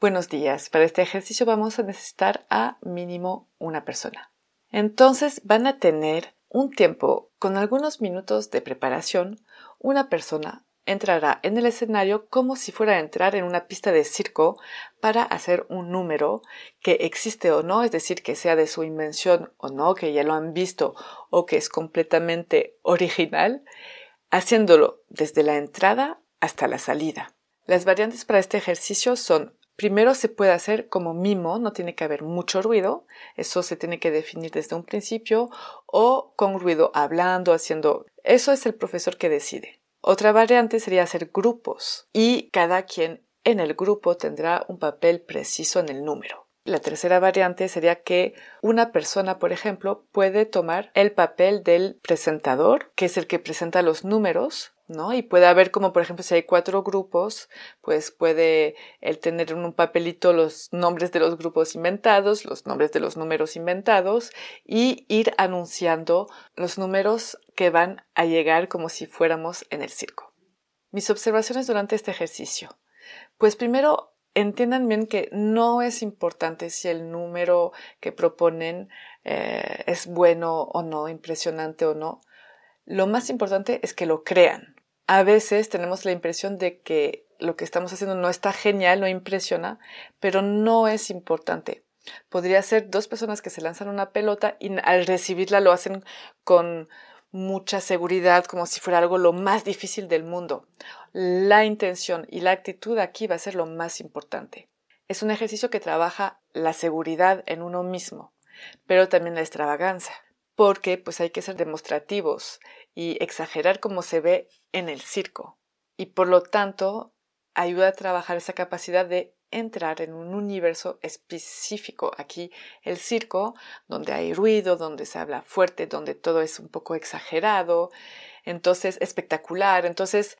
Buenos días. Para este ejercicio vamos a necesitar a mínimo una persona. Entonces van a tener un tiempo con algunos minutos de preparación. Una persona entrará en el escenario como si fuera a entrar en una pista de circo para hacer un número que existe o no, es decir, que sea de su invención o no, que ya lo han visto o que es completamente original, haciéndolo desde la entrada hasta la salida. Las variantes para este ejercicio son Primero se puede hacer como mimo, no tiene que haber mucho ruido, eso se tiene que definir desde un principio, o con ruido hablando, haciendo... Eso es el profesor que decide. Otra variante sería hacer grupos y cada quien en el grupo tendrá un papel preciso en el número. La tercera variante sería que una persona, por ejemplo, puede tomar el papel del presentador, que es el que presenta los números, ¿no? Y puede haber como, por ejemplo, si hay cuatro grupos, pues puede él tener en un papelito los nombres de los grupos inventados, los nombres de los números inventados y ir anunciando los números que van a llegar como si fuéramos en el circo. Mis observaciones durante este ejercicio. Pues primero, entiendan bien que no es importante si el número que proponen eh, es bueno o no, impresionante o no. Lo más importante es que lo crean a veces tenemos la impresión de que lo que estamos haciendo no está genial, no impresiona, pero no es importante. Podría ser dos personas que se lanzan una pelota y al recibirla lo hacen con mucha seguridad, como si fuera algo lo más difícil del mundo. La intención y la actitud aquí va a ser lo más importante. Es un ejercicio que trabaja la seguridad en uno mismo, pero también la extravagancia, porque pues hay que ser demostrativos y exagerar como se ve en el circo. Y por lo tanto, ayuda a trabajar esa capacidad de entrar en un universo específico. Aquí el circo, donde hay ruido, donde se habla fuerte, donde todo es un poco exagerado, entonces espectacular. Entonces,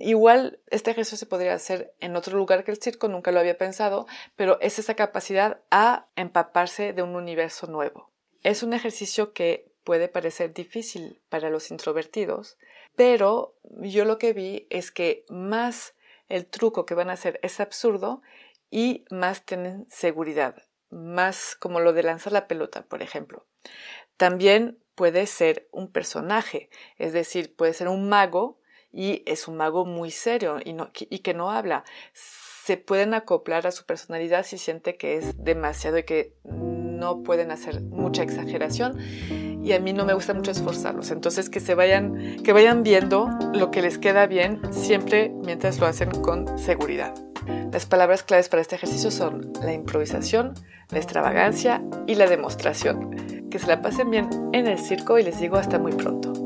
igual este ejercicio se podría hacer en otro lugar que el circo, nunca lo había pensado, pero es esa capacidad a empaparse de un universo nuevo. Es un ejercicio que puede parecer difícil para los introvertidos, pero yo lo que vi es que más el truco que van a hacer es absurdo y más tienen seguridad, más como lo de lanzar la pelota, por ejemplo. También puede ser un personaje, es decir, puede ser un mago y es un mago muy serio y, que no habla. Se pueden acoplar a su personalidad si siente que es demasiado y que no pueden hacer mucha exageración y a mí no me gusta mucho esforzarlos. Entonces que se vayan, que vayan viendo lo que les queda bien siempre mientras lo hacen con seguridad. Las palabras claves para este ejercicio son la improvisación, la extravagancia y la demostración. Que se la pasen bien en el circo y les digo hasta muy pronto.